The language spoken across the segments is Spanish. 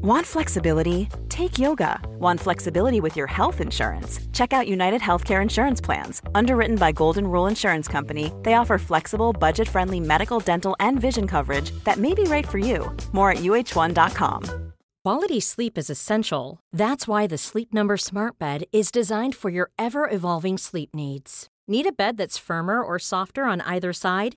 Want flexibility? Take yoga. Want flexibility with your health insurance? Check out United Healthcare Insurance Plans. Underwritten by Golden Rule Insurance Company, they offer flexible, budget friendly medical, dental, and vision coverage that may be right for you. More at uh1.com. Quality sleep is essential. That's why the Sleep Number Smart Bed is designed for your ever evolving sleep needs. Need a bed that's firmer or softer on either side?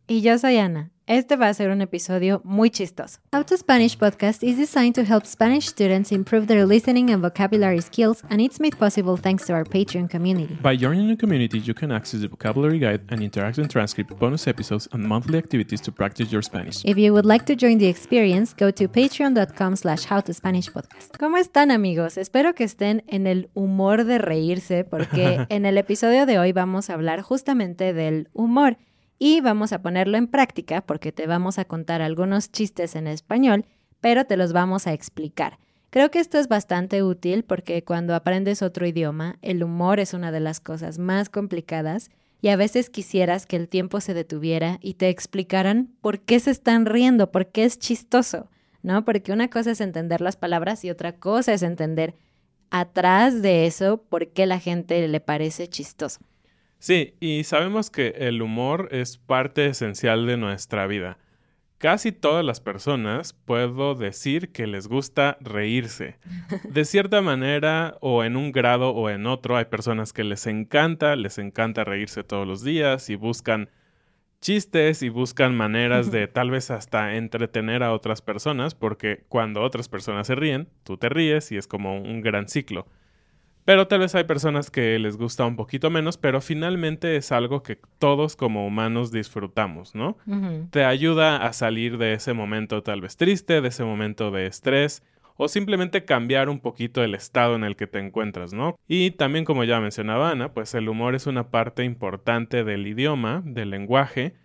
Y yo soy Ana. Este va a ser un episodio muy chistoso. How to Spanish podcast is designed to help Spanish students improve their listening and vocabulary skills, and it's made possible thanks to our Patreon community. By joining the community, you can access the vocabulary guide and interactive transcript, bonus episodes, and monthly activities to practice your Spanish. If you would like to join the experience, go to patreon.com slash howtospanishpodcast. ¿Cómo están amigos? Espero que estén en el humor de reírse porque en el episodio de hoy vamos a hablar justamente del humor y vamos a ponerlo en práctica porque te vamos a contar algunos chistes en español, pero te los vamos a explicar. Creo que esto es bastante útil porque cuando aprendes otro idioma, el humor es una de las cosas más complicadas y a veces quisieras que el tiempo se detuviera y te explicaran por qué se están riendo, por qué es chistoso, ¿no? Porque una cosa es entender las palabras y otra cosa es entender atrás de eso por qué la gente le parece chistoso. Sí, y sabemos que el humor es parte esencial de nuestra vida. Casi todas las personas puedo decir que les gusta reírse. De cierta manera, o en un grado o en otro, hay personas que les encanta, les encanta reírse todos los días y buscan chistes y buscan maneras de tal vez hasta entretener a otras personas, porque cuando otras personas se ríen, tú te ríes y es como un gran ciclo. Pero tal vez hay personas que les gusta un poquito menos, pero finalmente es algo que todos como humanos disfrutamos, ¿no? Te ayuda a salir de ese momento tal vez triste, de ese momento de estrés, o simplemente cambiar un poquito el estado en el que te encuentras, ¿no? Y también como ya mencionaba Ana, pues el humor es una parte importante del idioma, del lenguaje,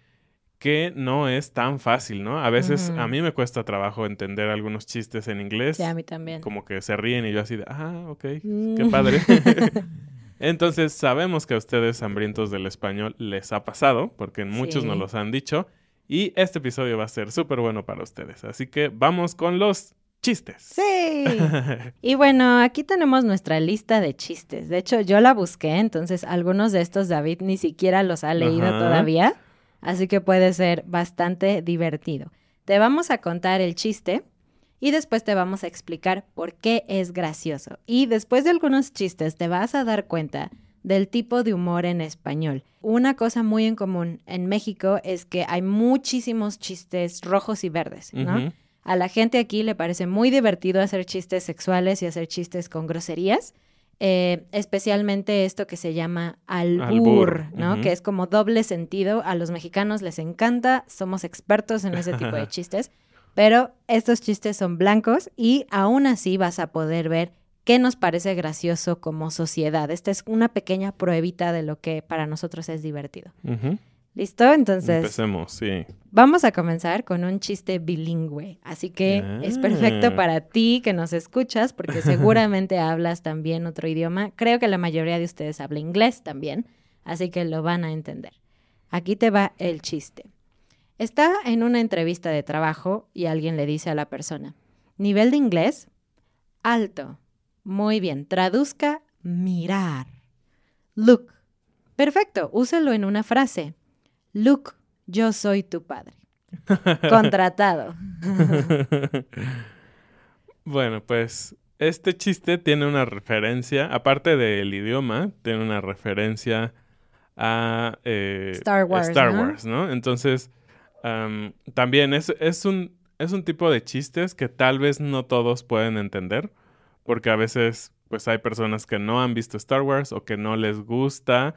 que no es tan fácil, ¿no? A veces a mí me cuesta trabajo entender algunos chistes en inglés. Sí, a mí también. Como que se ríen y yo así de, ah, ok, qué Mm. padre. Entonces sabemos que a ustedes hambrientos del español les ha pasado, porque muchos Sí. nos los han dicho, y este episodio va a ser súper bueno para ustedes. Así que vamos con los chistes. Sí. Y bueno, aquí tenemos nuestra lista de chistes. De hecho, yo la busqué, entonces algunos de estos David ni siquiera los ha leído Ajá. todavía, así que puede ser bastante divertido. Te vamos a contar el chiste y después te vamos a explicar por qué es gracioso. Y después de algunos chistes te vas a dar cuenta del tipo de humor en español. Una cosa muy en común en México es que hay muchísimos chistes rojos y verdes, ¿no? A la gente aquí le parece muy divertido hacer chistes sexuales y hacer chistes con groserías, eh, especialmente esto que se llama albur, Albur, ¿no? Que es como doble sentido. A los mexicanos les encanta, somos expertos en ese tipo de chistes, pero estos chistes son blancos y aún así vas a poder ver qué nos parece gracioso como sociedad. Esta es una pequeña pruebita de lo que para nosotros es divertido. ¿Listo? Entonces, Empecemos, sí. Vamos a comenzar con un chiste bilingüe, así que es perfecto Ah. para ti que nos escuchas porque seguramente hablas también otro idioma. Creo que la mayoría de ustedes habla inglés también, así que lo van a entender. Aquí te va el chiste. Está en una entrevista de trabajo y alguien le dice a la persona, nivel de inglés, alto. Muy bien, traduzca mirar. Look. Perfecto, úselo en una frase. Look, yo soy tu padre. Contratado. bueno, pues este chiste tiene una referencia, aparte del idioma, tiene una referencia a eh, Star Wars. Star ¿no? Wars, ¿no? Entonces, am, también es, es, un, es un tipo de chistes que tal vez no todos pueden entender, porque a veces pues hay personas que no han visto Star Wars o que no les gusta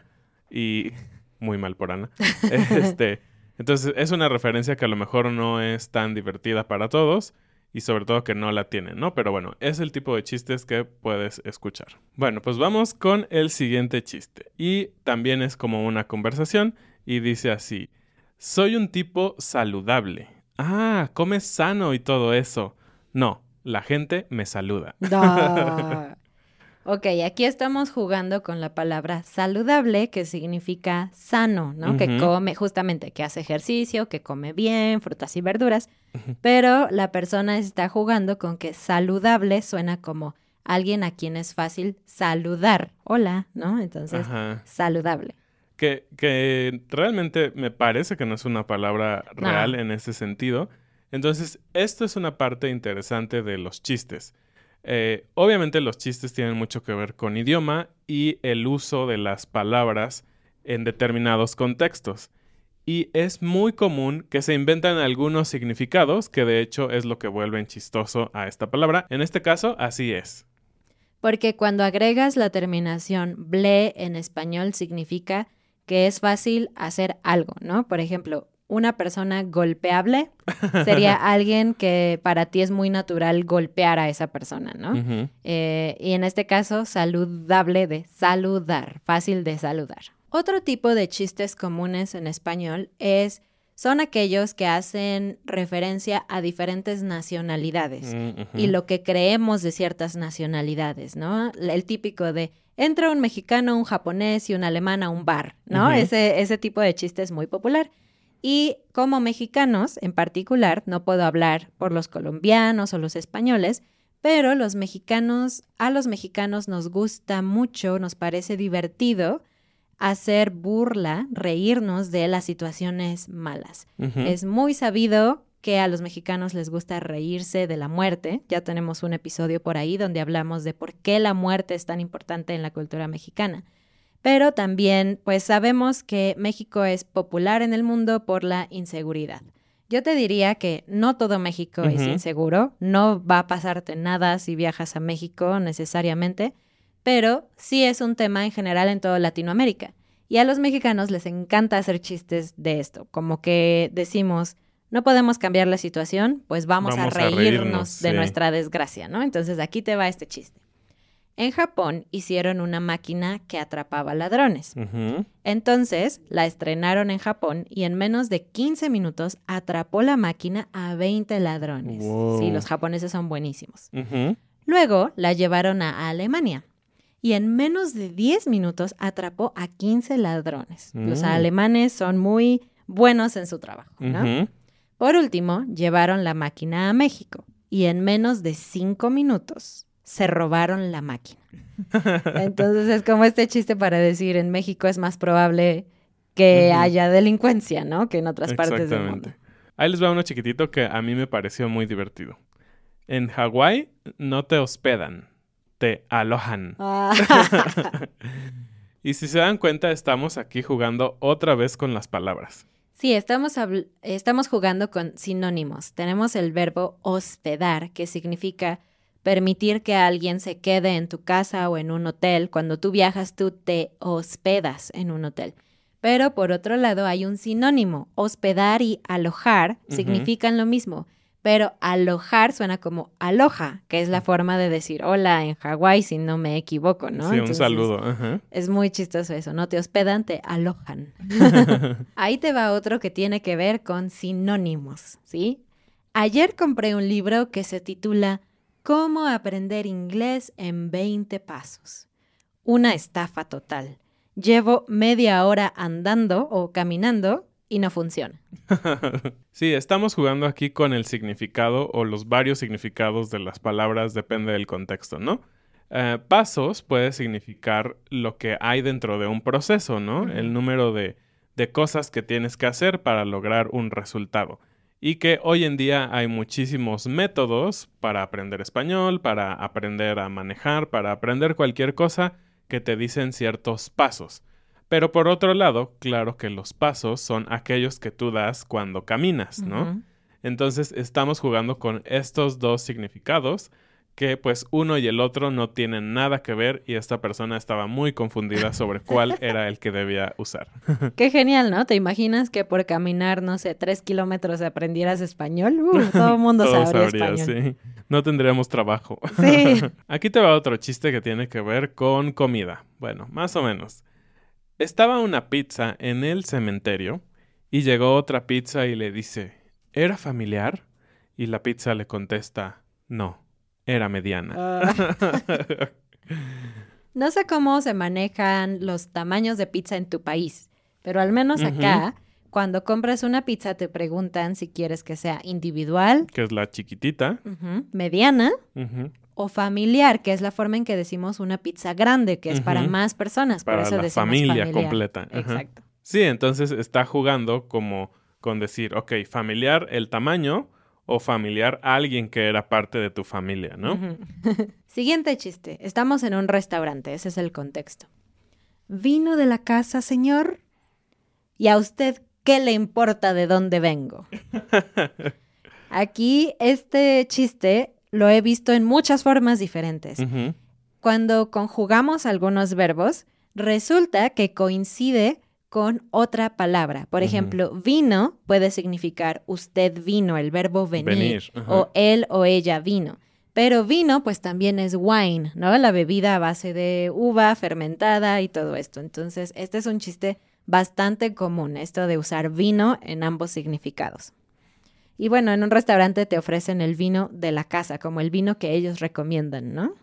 y muy mal por Ana. este, entonces es una referencia que a lo mejor no es tan divertida para todos y sobre todo que no la tienen, ¿no? Pero bueno, es el tipo de chistes que puedes escuchar. Bueno, pues vamos con el siguiente chiste. Y también es como una conversación y dice así, soy un tipo saludable. Ah, comes sano y todo eso. No, la gente me saluda. Da. Ok, aquí estamos jugando con la palabra saludable, que significa sano, ¿no? Que come, justamente, que hace ejercicio, que come bien, frutas y verduras. Pero la persona está jugando con que saludable suena como alguien a quien es fácil saludar. Hola, ¿no? Entonces, Ajá. saludable. Que, que realmente me parece que no es una palabra No. real en ese sentido. Entonces, esto es una parte interesante de los chistes. Eh, obviamente los chistes tienen mucho que ver con idioma y el uso de las palabras en determinados contextos. Y es muy común que se inventan algunos significados, que de hecho es lo que vuelven chistoso a esta palabra. En este caso, así es. Porque cuando agregas la terminación ble en español significa que es fácil hacer algo, ¿no? Por ejemplo, una persona golpeable sería alguien que para ti es muy natural golpear a esa persona, ¿no? Eh, y en este caso, saludable de saludar, fácil de saludar. Otro tipo de chistes comunes en español es son aquellos que hacen referencia a diferentes nacionalidades Mm, y lo que creemos de ciertas nacionalidades, ¿no? El típico de entra un mexicano, un japonés y un alemán a un bar, ¿no? Ese, ese tipo de chiste es muy popular. Y como mexicanos, en particular, no puedo hablar por los colombianos o los españoles, pero los mexicanos, a los mexicanos nos gusta mucho, nos parece divertido hacer burla, reírnos de las situaciones malas. Es muy sabido que a los mexicanos les gusta reírse de la muerte. Ya tenemos un episodio por ahí donde hablamos de por qué la muerte es tan importante en la cultura mexicana. Pero también, pues sabemos que México es popular en el mundo por la inseguridad. Yo te diría que no todo México es inseguro, no va a pasarte nada si viajas a México necesariamente, pero sí es un tema en general en toda Latinoamérica. Y a los mexicanos les encanta hacer chistes de esto, como que decimos, no podemos cambiar la situación, pues vamos, Vamos a a reírnos, reírnos, de sí. nuestra desgracia, ¿no? Entonces aquí te va este chiste. En Japón hicieron una máquina que atrapaba ladrones. Entonces la estrenaron en Japón y en menos de 15 minutos atrapó la máquina a 20 ladrones. Wow. Sí, los japoneses son buenísimos. Luego la llevaron a Alemania y en menos de 10 minutos atrapó a 15 ladrones. Los Mm. alemanes son muy buenos en su trabajo. Por último, llevaron la máquina a México y en menos de 5 minutos se robaron la máquina. Entonces es como este chiste para decir, en México es más probable que haya delincuencia, ¿no? Que en otras partes del mundo. Ahí les va uno chiquitito que a mí me pareció muy divertido. En Hawái no te hospedan, te alojan. Ah. y si se dan cuenta, estamos aquí jugando otra vez con las palabras. Sí, estamos, estamos jugando con sinónimos. Tenemos el verbo hospedar, que significa permitir que alguien se quede en tu casa o en un hotel. Cuando tú viajas, tú te hospedas en un hotel. Pero por otro lado hay un sinónimo. Hospedar y alojar significan lo mismo. Pero alojar suena como aloja, que es la forma de decir hola en Hawái, si no me equivoco, ¿no? sí, un Entonces, saludo. es muy chistoso eso, no te hospedan, te alojan. Ahí te va otro que tiene que ver con sinónimos, ¿sí? Ayer compré un libro que se titula Cómo aprender inglés en 20 pasos. Una estafa total. Llevo media hora andando o caminando y no funciona. sí, estamos jugando aquí con el significado o los varios significados de las palabras, depende del contexto, ¿no? Eh, pasos puede significar lo que hay dentro de un proceso, ¿no? El número de, de cosas que tienes que hacer para lograr un resultado. Y que hoy en día hay muchísimos métodos para aprender español, para aprender a manejar, para aprender cualquier cosa que te dicen ciertos pasos. Pero por otro lado, claro que los pasos son aquellos que tú das cuando caminas, ¿no? Entonces estamos jugando con estos dos significados que pues uno y el otro no tienen nada que ver y esta persona estaba muy confundida sobre cuál era el que debía usar. Qué genial, ¿no? ¿Te imaginas que por caminar, no sé, tres kilómetros aprendieras español? Uh, todo el mundo sabría, español. Sí. No tendríamos trabajo. Sí. Aquí te va otro chiste que tiene que ver con comida. Bueno, más o menos. Estaba una pizza en el cementerio y llegó otra pizza y le dice, ¿era familiar? Y la pizza le contesta, no era mediana. Ah. no sé cómo se manejan los tamaños de pizza en tu país, pero al menos acá, cuando compras una pizza te preguntan si quieres que sea individual, que es la chiquitita, mediana o familiar, que es la forma en que decimos una pizza grande, que es para más personas, para por eso la decimos familia completa. Exacto. Sí, entonces está jugando como con decir, ok, familiar el tamaño o familiar alguien que era parte de tu familia, ¿no? Siguiente chiste. Estamos en un restaurante, ese es el contexto. ¿Vino de la casa, señor? ¿Y a usted qué le importa de dónde vengo? Aquí este chiste lo he visto en muchas formas diferentes. Cuando conjugamos algunos verbos, resulta que coincide con otra palabra. Por ejemplo, vino puede significar usted vino, el verbo venir, o él o ella vino. Pero vino pues también es wine, ¿no? La bebida a base de uva fermentada y todo esto. Entonces, este es un chiste bastante común, esto de usar vino en ambos significados. Y bueno, en un restaurante te ofrecen el vino de la casa, como el vino que ellos recomiendan, ¿no?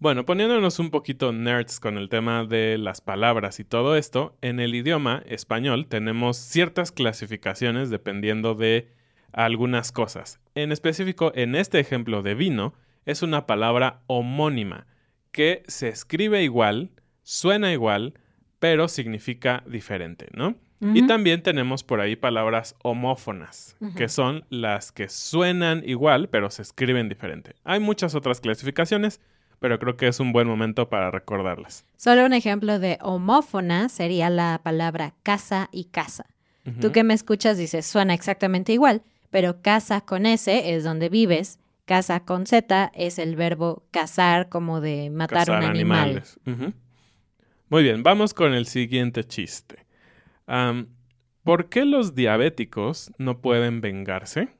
Bueno, poniéndonos un poquito nerds con el tema de las palabras y todo esto, en el idioma español tenemos ciertas clasificaciones dependiendo de algunas cosas. En específico, en este ejemplo de vino, es una palabra homónima que se escribe igual, suena igual, pero significa diferente, ¿no? Y también tenemos por ahí palabras homófonas, que son las que suenan igual, pero se escriben diferente. Hay muchas otras clasificaciones, pero creo que es un buen momento para recordarlas. Solo un ejemplo de homófona sería la palabra casa y casa. Tú que me escuchas dices, suena exactamente igual, pero casa con S es donde vives, casa con Z es el verbo cazar, como de matar un animal. Muy bien, vamos con el siguiente chiste. ¿Por qué los diabéticos no pueden vengarse?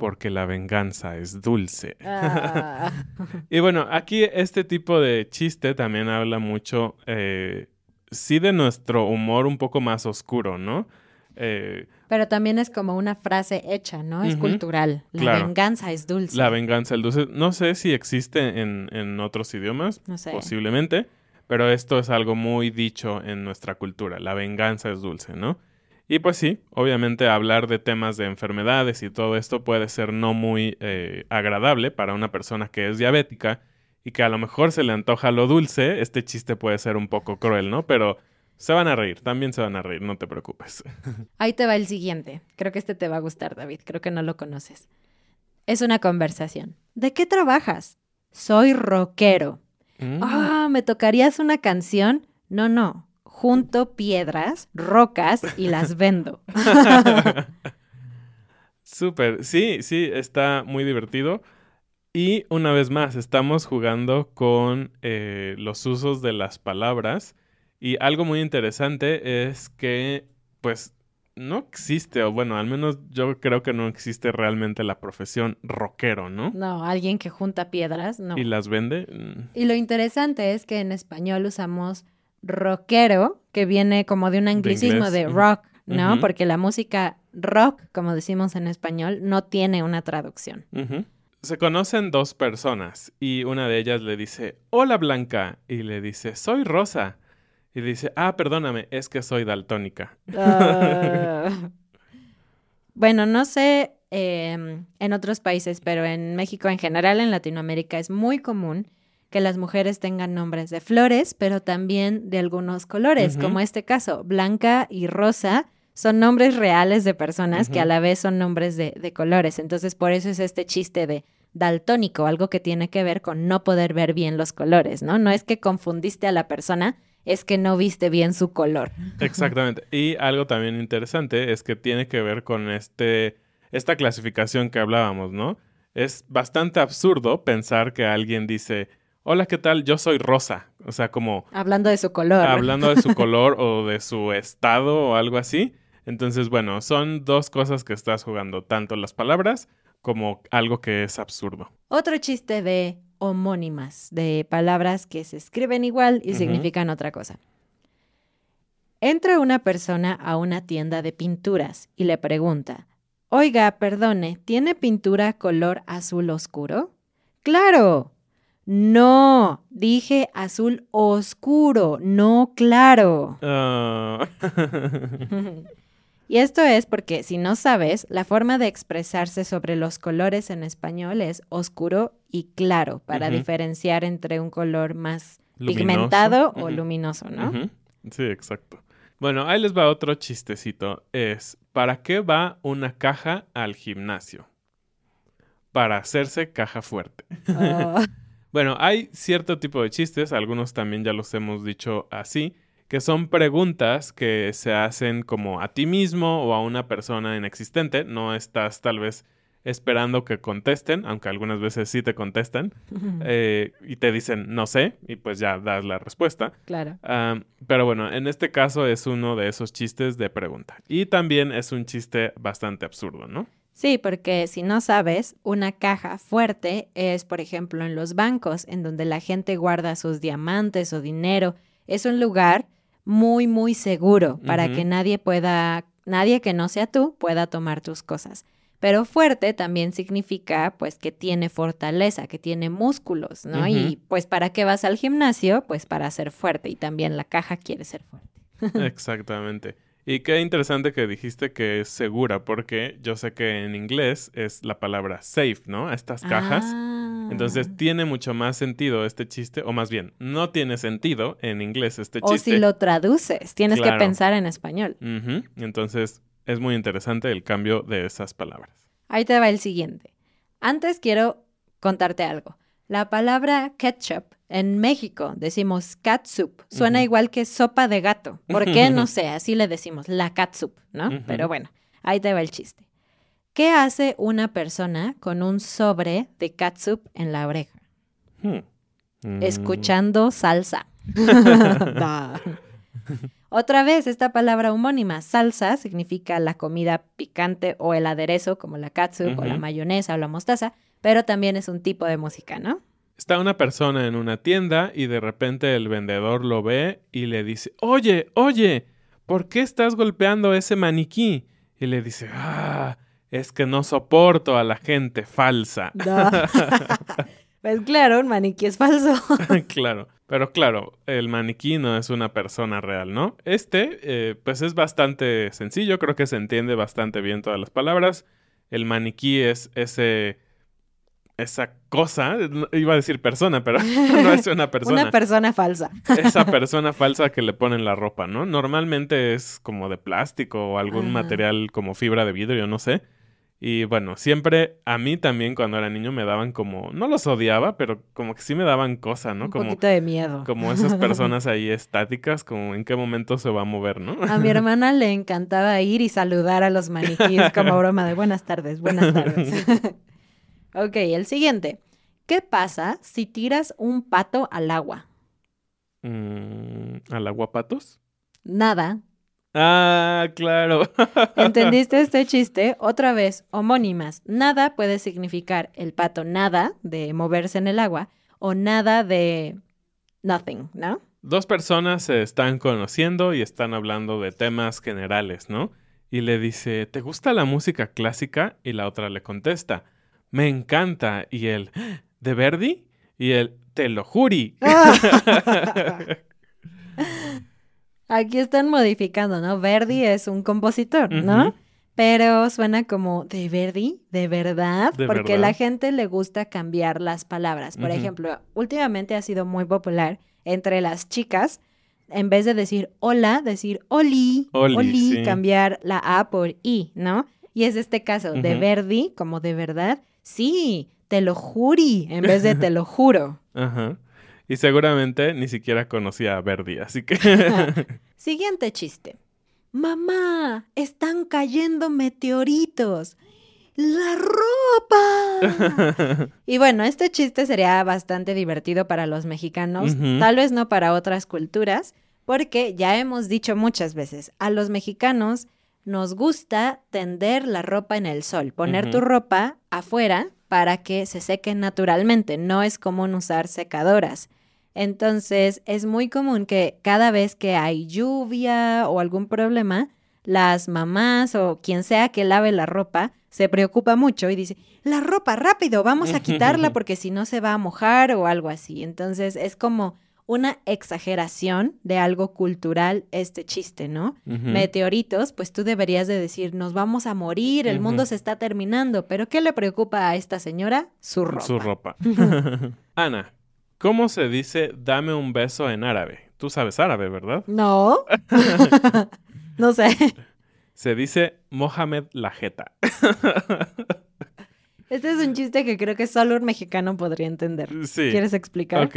Porque la venganza es dulce. Ah. y bueno, aquí este tipo de chiste también habla mucho, eh, sí, de nuestro humor un poco más oscuro, ¿no? Eh, Pero también es como una frase hecha, ¿no? Es cultural. La venganza es dulce. La venganza es dulce. No sé si existe en, en otros idiomas, no sé. posiblemente, pero esto es algo muy dicho en nuestra cultura. La venganza es dulce, ¿no? Y pues sí, obviamente hablar de temas de enfermedades y todo esto puede ser no muy eh, agradable para una persona que es diabética y que a lo mejor se le antoja lo dulce, este chiste puede ser un poco cruel, ¿no? Pero se van a reír, también se van a reír, no te preocupes. Ahí te va el siguiente. Creo que este te va a gustar, David. Creo que no lo conoces. Es una conversación. ¿De qué trabajas? Soy rockero. Mm. Ah, ¿me tocarías una canción? No, no junto piedras, rocas y las vendo. Súper, sí, sí, está muy divertido. Y una vez más, estamos jugando con eh, los usos de las palabras. Y algo muy interesante es que, pues, no existe, o bueno, al menos yo creo que no existe realmente la profesión rockero, ¿no? No, alguien que junta piedras, no. ¿Y las vende? Mm. Y lo interesante es que en español usamos rockero, que viene como de un anglicismo de, rock, ¿no? Porque la música rock, como decimos en español, no tiene una traducción. Se conocen dos personas y una de ellas le dice, hola Blanca, y le dice, soy Rosa. Y dice, ah, perdóname, es que soy daltónica. Ah. bueno, no sé em, en otros países, pero en México en general, en Latinoamérica, es muy común que las mujeres tengan nombres de flores, pero también de algunos colores, como este caso, Blanca y Rosa son nombres reales de personas que a la vez son nombres de, de colores. Entonces, por eso es este chiste de daltónico, algo que tiene que ver con no poder ver bien los colores, ¿no? No es que confundiste a la persona, es que no viste bien su color. Exactamente. Y algo también interesante es que tiene que ver con este, esta clasificación que hablábamos, ¿no? Es bastante absurdo pensar que alguien dice, hola, ¿qué tal? Yo soy rosa. O sea, como Hablando de su color. hablando de su color o de su estado o algo así. Entonces, bueno, son dos cosas que estás jugando, tanto las palabras como algo que es absurdo. Otro chiste de homónimas, de palabras que se escriben igual y significan otra cosa. Entra una persona a una tienda de pinturas y le pregunta, Oiga, perdone, ¿tiene pintura color azul oscuro? Claro. No, dije azul oscuro, no claro. Ah, Y esto es porque, si no sabes, la forma de expresarse sobre los colores en español es oscuro y claro, para diferenciar entre un color más Luminoso. pigmentado o luminoso, ¿no? Sí, exacto. Bueno, ahí les va otro chistecito. Es, ¿para qué va una caja al gimnasio? Para hacerse caja fuerte. Oh, Bueno, hay cierto tipo de chistes, algunos también ya los hemos dicho así, que son preguntas que se hacen como a ti mismo o a una persona inexistente. No estás tal vez esperando que contesten, aunque algunas veces sí te contestan, eh, y te dicen no sé, y pues ya das la respuesta. claro. Pero bueno, en este caso es uno de esos chistes de pregunta. Y también es un chiste bastante absurdo, ¿no? Sí, porque si no sabes, una caja fuerte es, por ejemplo, en los bancos, en donde la gente guarda sus diamantes o dinero. Es un lugar muy, muy seguro para que nadie pueda, nadie que no sea tú pueda tomar tus cosas. Pero fuerte también significa, pues, que tiene fortaleza, que tiene músculos, ¿no? Y, pues, ¿para qué vas al gimnasio? Pues para ser fuerte. Y también la caja quiere ser fuerte. Exactamente. Y qué interesante que dijiste que es segura, porque yo sé que en inglés es la palabra safe, ¿no? A estas cajas. Ah. Entonces tiene mucho más sentido este chiste, o más bien, no tiene sentido en inglés este O chiste. si lo traduces, tienes Claro. que pensar en español. Entonces es muy interesante el cambio de esas palabras. Ahí te va el siguiente. Antes quiero contarte algo. La palabra ketchup en México decimos catsup. Suena igual que sopa de gato. ¿Por qué? No sé, así le decimos, la catsup, ¿no? Pero bueno, ahí te va el chiste. ¿Qué hace una persona con un sobre de catsup en la oreja? Hmm. Mm. Escuchando salsa. Otra vez, esta palabra homónima, salsa, significa la comida picante o el aderezo, como la catsup o la mayonesa o la mostaza, pero también es un tipo de música, ¿no? Está una persona en una tienda y de repente el vendedor lo ve y le dice, oye, oye, ¿por qué estás golpeando ese maniquí? Y le dice, ah, es que no soporto a la gente falsa. pues claro, un maniquí es falso. claro, pero claro, el maniquí no es una persona real, ¿no? Este, eh, pues es bastante sencillo, creo que se entiende bastante bien todas las palabras. El maniquí es ese, esa cosa, iba a decir persona, pero no es una persona. Una persona falsa. esa persona falsa que le ponen la ropa, ¿no? Normalmente es como de plástico o algún Ajá. material como fibra de vidrio, no sé. Y bueno, siempre a mí también cuando era niño me daban como, no los odiaba, pero como que sí me daban cosa, ¿no? Un Como, poquito de miedo. como esas personas ahí estáticas, como en qué momento se va a mover, ¿no? A mi hermana le encantaba ir y saludar a los maniquíes como broma de buenas tardes, buenas tardes. Ok, el siguiente. ¿Qué pasa si tiras un pato al agua? Mm, ¿Al aguapatos? Nada. Ah, claro. ¿Entendiste este chiste? Otra vez, homónimas. Nada puede significar el pato nada de moverse en el agua o nada de nothing, ¿no? Dos personas se están conociendo y están hablando de temas generales, ¿no? Y le dice, ¿te gusta la música clásica? Y la otra le contesta, me encanta. Y él, ¿de Verdi? Y él, te lo juri. Aquí están modificando, ¿no? Verdi es un compositor, ¿no? Pero suena como de Verdi, de verdad, ¿De porque verdad? la gente le gusta cambiar las palabras. Por ejemplo, últimamente ha sido muy popular entre las chicas, en vez de decir hola, decir oli, Oli, sí. cambiar la A por I, ¿no? Y es este caso, de. Verdi, como de verdad, sí, te lo juri, en vez de te lo juro. Ajá. Y seguramente ni siquiera conocía a Verdi, así que... Siguiente chiste. Mamá, están cayendo meteoritos. ¡La ropa! y bueno, este chiste sería bastante divertido para los mexicanos, tal vez no para otras culturas, porque ya hemos dicho muchas veces, a los mexicanos nos gusta tender la ropa en el sol, poner tu ropa afuera para que se seque naturalmente. No es común usar secadoras. Entonces, es muy común que cada vez que hay lluvia o algún problema, las mamás o quien sea que lave la ropa se preocupa mucho y dice, la ropa rápido, vamos a quitarla porque si no se va a mojar o algo así. Entonces, es como una exageración de algo cultural este chiste, ¿no? Meteoritos, pues tú deberías de decir, nos vamos a morir, el mundo se está terminando, pero ¿qué le preocupa a esta señora? Su ropa. Su ropa. Ana, ¿cómo se dice dame un beso en árabe? Tú sabes árabe, ¿verdad? No. no sé. Se dice Mohamed la jeta. Este es un chiste que creo que solo un mexicano podría entender. Sí. ¿Quieres explicar? Ok.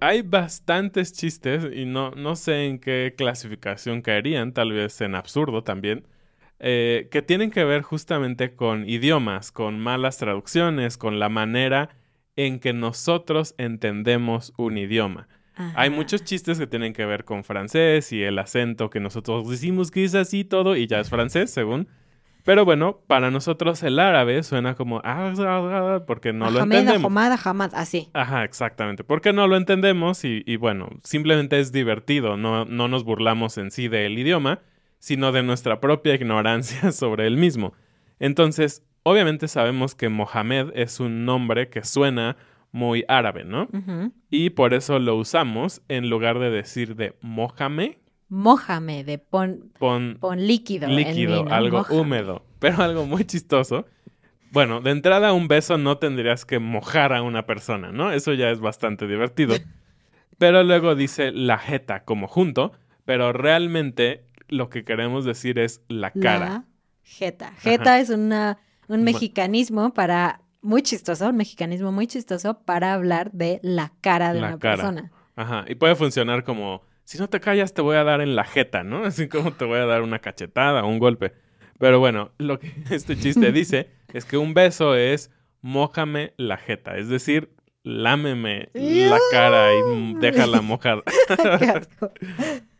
Hay bastantes chistes y no, no sé en qué clasificación caerían, tal vez en absurdo también, eh, que tienen que ver justamente con idiomas, con malas traducciones, con la manera en que nosotros entendemos un idioma. Hay muchos chistes que tienen que ver con francés y el acento que nosotros decimos que es así todo y ya es francés, según. Pero bueno, para nosotros el árabe suena como porque no lo entendemos. Ahmad, Ahmad, así. Ajá, exactamente. Porque no lo entendemos y, y bueno, simplemente es divertido. No, no nos burlamos en sí del idioma, sino de nuestra propia ignorancia sobre el mismo. Entonces, obviamente sabemos que Mohamed es un nombre que suena muy árabe, ¿no? Y por eso lo usamos en lugar de decir de Mohamed, Mójame, de pon, pon pon líquido. en líquido, mí, ¿no? algo Mójame. húmedo, pero algo muy chistoso. Bueno, de entrada un beso no tendrías que mojar a una persona, ¿no? Eso ya es bastante divertido. Pero luego dice la jeta como junto, pero realmente lo que queremos decir es la cara. La jeta. Jeta es una, un mexicanismo para, muy chistoso, un mexicanismo muy chistoso para hablar de la cara de La una cara. persona. Ajá, y puede funcionar como, si no te callas te voy a dar en la jeta, ¿no? Así como te voy a dar una cachetada o un golpe. Pero bueno, lo que este chiste dice es que un beso es mójame la jeta, es decir, lámeme la cara y déjala asco.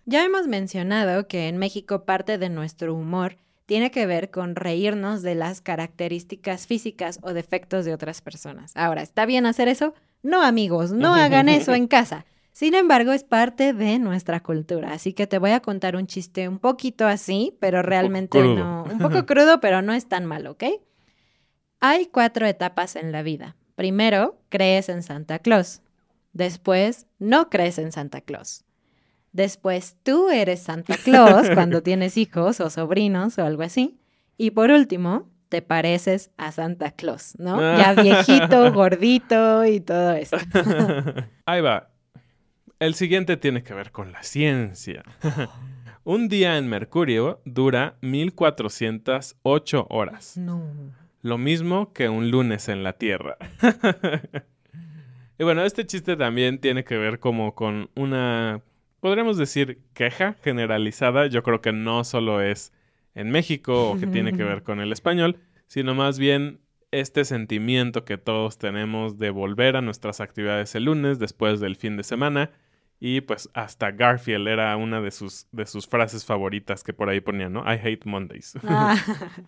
Ya hemos mencionado que en México parte de nuestro humor tiene que ver con reírnos de las características físicas o defectos de otras personas. Ahora, ¿está bien hacer eso? No, amigos, no hagan eso en casa. Sin embargo, es parte de nuestra cultura, así que te voy a contar un chiste un poquito así, pero realmente crudo. no, un poco crudo, pero no es tan malo, ¿ok? Hay cuatro etapas en la vida. Primero, crees en Santa Claus. Después, no crees en Santa Claus. Después, tú eres Santa Claus cuando tienes hijos o sobrinos o algo así. Y por último, te pareces a Santa Claus, ¿no? Ya viejito, gordito y todo esto. Ahí va. El siguiente tiene que ver con la ciencia. Un día en Mercurio dura 1408 horas. No. Lo mismo que un lunes en la Tierra. y bueno, este chiste también tiene que ver como con una, podríamos decir, queja generalizada. Yo creo que no solo es en México o que tiene que ver con el español, sino más bien este sentimiento que todos tenemos de volver a nuestras actividades el lunes después del fin de semana. Y pues hasta Garfield era una de sus, de sus frases favoritas que por ahí ponía, ¿no? I hate Mondays. Ah.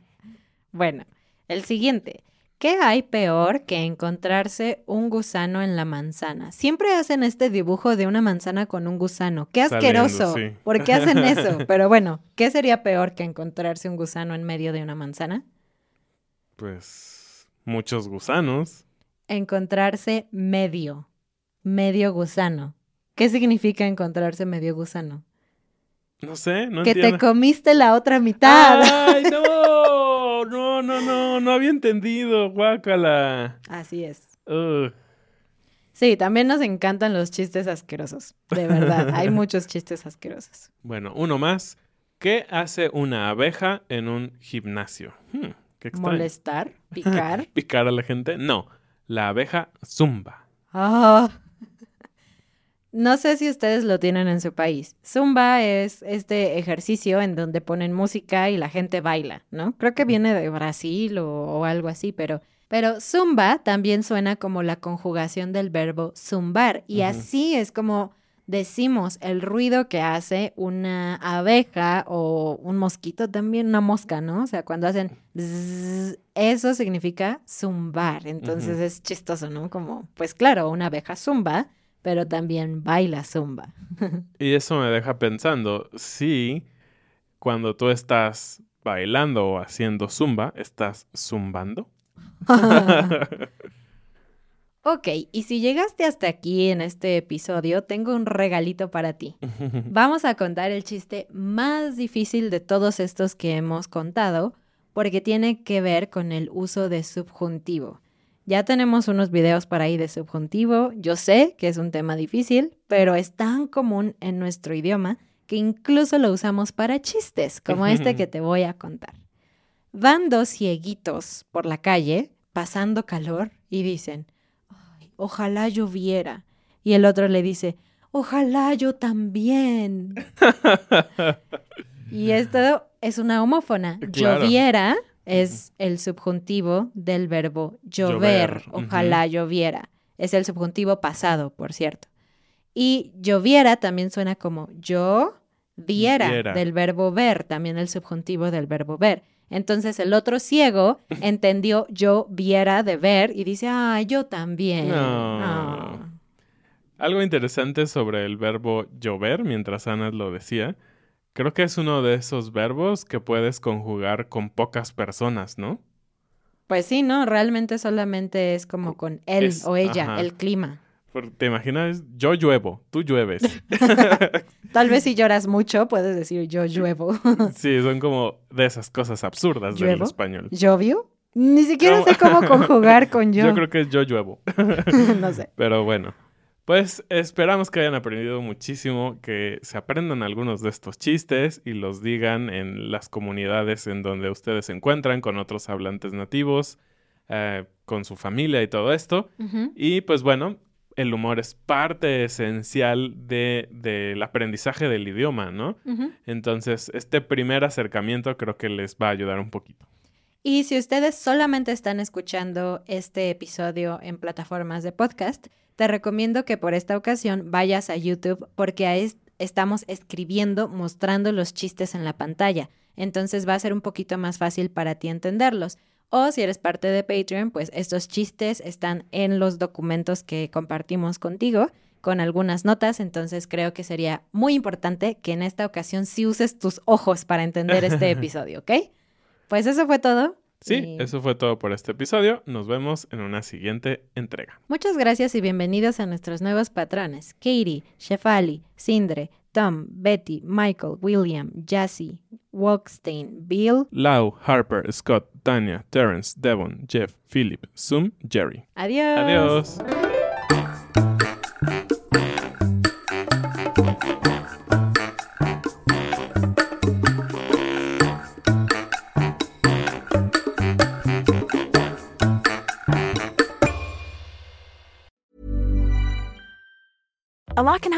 bueno, el siguiente. ¿Qué hay peor que encontrarse un gusano en la manzana? Siempre hacen este dibujo de una manzana con un gusano. ¡Qué Saliendo, asqueroso! sí. ¿Por qué hacen eso? Pero bueno, ¿qué sería peor que encontrarse un gusano en medio de una manzana? Pues muchos gusanos. Encontrarse medio. Medio gusano. ¿Qué significa encontrarse medio gusano? No sé, no que entiendo. te comiste la otra mitad. ¡Ay, no! No, no, no, no había entendido, guácala. Así es. Ugh. Sí, también nos encantan los chistes asquerosos. De verdad, hay muchos chistes asquerosos. Bueno, uno más. ¿Qué hace una abeja en un gimnasio? Hmm, qué. Molestar, picar. ¿Picar a la gente? No, la abeja zumba. Ah. No sé si ustedes lo tienen en su país. Zumba es este ejercicio en donde ponen música y la gente baila, ¿no? Creo que viene de Brasil o, o algo así, pero, pero zumba también suena como la conjugación del verbo zumbar y así es como decimos el ruido que hace una abeja o un mosquito también, una mosca, ¿no? O sea, cuando hacen zzzz, eso significa zumbar. Entonces es chistoso, ¿no? Como, pues claro, una abeja zumba, pero también baila zumba. Y eso me deja pensando, si cuando tú estás bailando o haciendo zumba, estás zumbando. ok, y si llegaste hasta aquí en este episodio, tengo un regalito para ti. Vamos a contar el chiste más difícil de todos estos que hemos contado, porque tiene que ver con el uso de subjuntivo. Ya tenemos unos videos para ahí de subjuntivo. Yo sé que es un tema difícil, pero es tan común en nuestro idioma que incluso lo usamos para chistes, como este que te voy a contar. Van dos cieguitos por la calle, pasando calor, y dicen, "Ay, ojalá lloviera. Y el otro le dice, ojalá yo también. Y esto es una homófona. Claro. Lloviera es el subjuntivo del verbo llover. Llover, Ojalá lloviera. Es el subjuntivo pasado, por cierto. Y lloviera también suena como yo viera, Viera. del verbo ver, también el subjuntivo del verbo ver. Entonces el otro ciego entendió yo viera de ver y dice, ah, yo también. No. Ah. Algo interesante sobre el verbo llover, mientras Ana lo decía, creo que es uno de esos verbos que puedes conjugar con pocas personas, ¿no? Pues sí, ¿no? Realmente solamente es como con él Es- o ella, ajá. el clima. ¿Te imaginas? Yo lluevo, tú llueves. Tal vez si lloras mucho, puedes decir yo lluevo. sí, son como de esas cosas absurdas del ¿Lluevo? español. ¿Llovio? Ni siquiera sé cómo conjugar con yo. Yo creo que es yo lluevo. no sé. Pero bueno, pues esperamos que hayan aprendido muchísimo, que se aprendan algunos de estos chistes y los digan en las comunidades en donde ustedes se encuentran con otros hablantes nativos, eh, con su familia y todo esto. Y pues bueno, el humor es parte esencial de, del aprendizaje del idioma, ¿no? Entonces, este primer acercamiento creo que les va a ayudar un poquito. Y si ustedes solamente están escuchando este episodio en plataformas de podcast, te recomiendo que por esta ocasión vayas a YouTube porque ahí es- estamos escribiendo, mostrando los chistes en la pantalla. Entonces va a ser un poquito más fácil para ti entenderlos. O si eres parte de Patreon, pues estos chistes están en los documentos que compartimos contigo con algunas notas, entonces creo que sería muy importante que en esta ocasión sí uses tus ojos para entender este episodio, ¿ok? Pues eso fue todo. Sí, Y eso fue todo por este episodio. Nos vemos en una siguiente entrega. Muchas gracias y bienvenidos a nuestros nuevos patrones. Katie, Shefali, Sindre, Tom, Betty, Michael, William, Jassy, Walkstein, Bill. Lau, Harper, Scott, Tanya, Terrence, Devon, Jeff, Philip, Zoom, Jerry. Adiós. Adiós.